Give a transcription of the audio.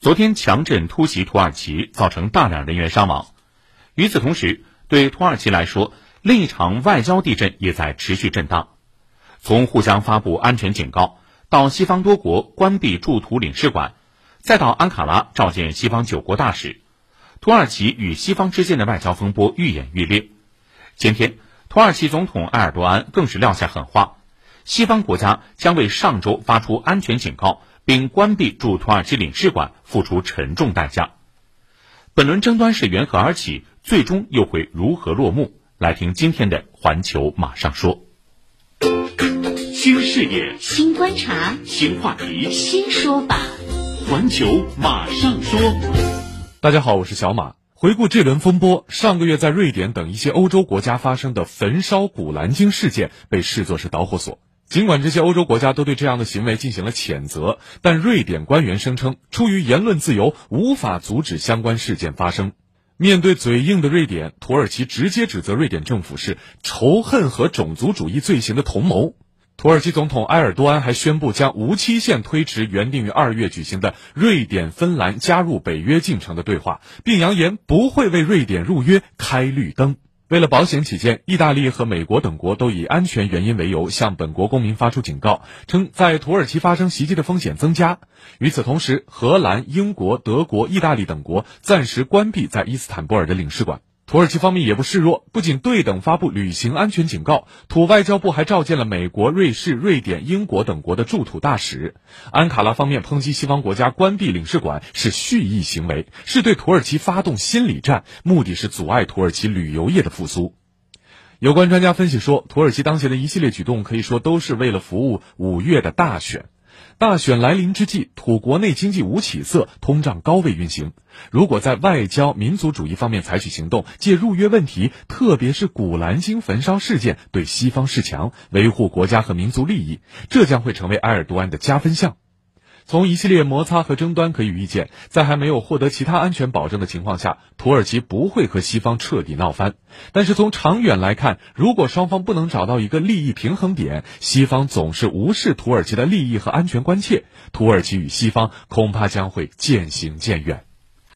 昨天强震突袭土耳其，造成大量人员伤亡。与此同时，对土耳其来说，另一场外交地震也在持续震荡。从互相发布安全警告，到西方多国关闭驻土领事馆，再到安卡拉召见西方九国大使，土耳其与西方之间的外交风波愈演愈烈。今天，土耳其总统埃尔多安更是撂下狠话：西方国家将为上周发出安全警告。并关闭驻土耳其领事馆，付出沉重代价。本轮争端是缘何而起？最终又会如何落幕？来听今天的《环球马上说》。新视野，新观察，新话题，新说法。环球马上说。大家好，我是小马。回顾这轮风波，上个月在瑞典等一些欧洲国家发生的焚烧古兰经事件，被视作是导火索。尽管这些欧洲国家都对这样的行为进行了谴责，但瑞典官员声称，出于言论自由，无法阻止相关事件发生。面对嘴硬的瑞典，土耳其直接指责瑞典政府是仇恨和种族主义罪行的同谋。土耳其总统埃尔多安还宣布将无期限推迟原定于二月举行的瑞典芬兰加入北约进程的对话，并扬言不会为瑞典入约开绿灯。为了保险起见，意大利和美国等国都以安全原因为由向本国公民发出警告，称在土耳其发生袭击的风险增加。与此同时，荷兰、英国、德国、意大利等国暂时关闭在伊斯坦布尔的领事馆。土耳其方面也不示弱，不仅对等发布旅行安全警告，土外交部还召见了美国、瑞士、瑞典、英国等国的驻土大使。安卡拉方面抨击西方国家关闭领事馆是蓄意行为，是对土耳其发动心理战，目的是阻碍土耳其旅游业的复苏。有关专家分析说，土耳其当前的一系列举动可以说都是为了服务五月的大选。大选来临之际，土国内经济无起色，通胀高位运行。如果在外交、民族主义方面采取行动，借入约问题，特别是古兰经焚烧事件，对西方示强，维护国家和民族利益，这将会成为埃尔多安的加分项。从一系列摩擦和争端可以预见，在还没有获得其他安全保证的情况下，土耳其不会和西方彻底闹翻。但是从长远来看，如果双方不能找到一个利益平衡点，西方总是无视土耳其的利益和安全关切，土耳其与西方恐怕将会渐行渐远。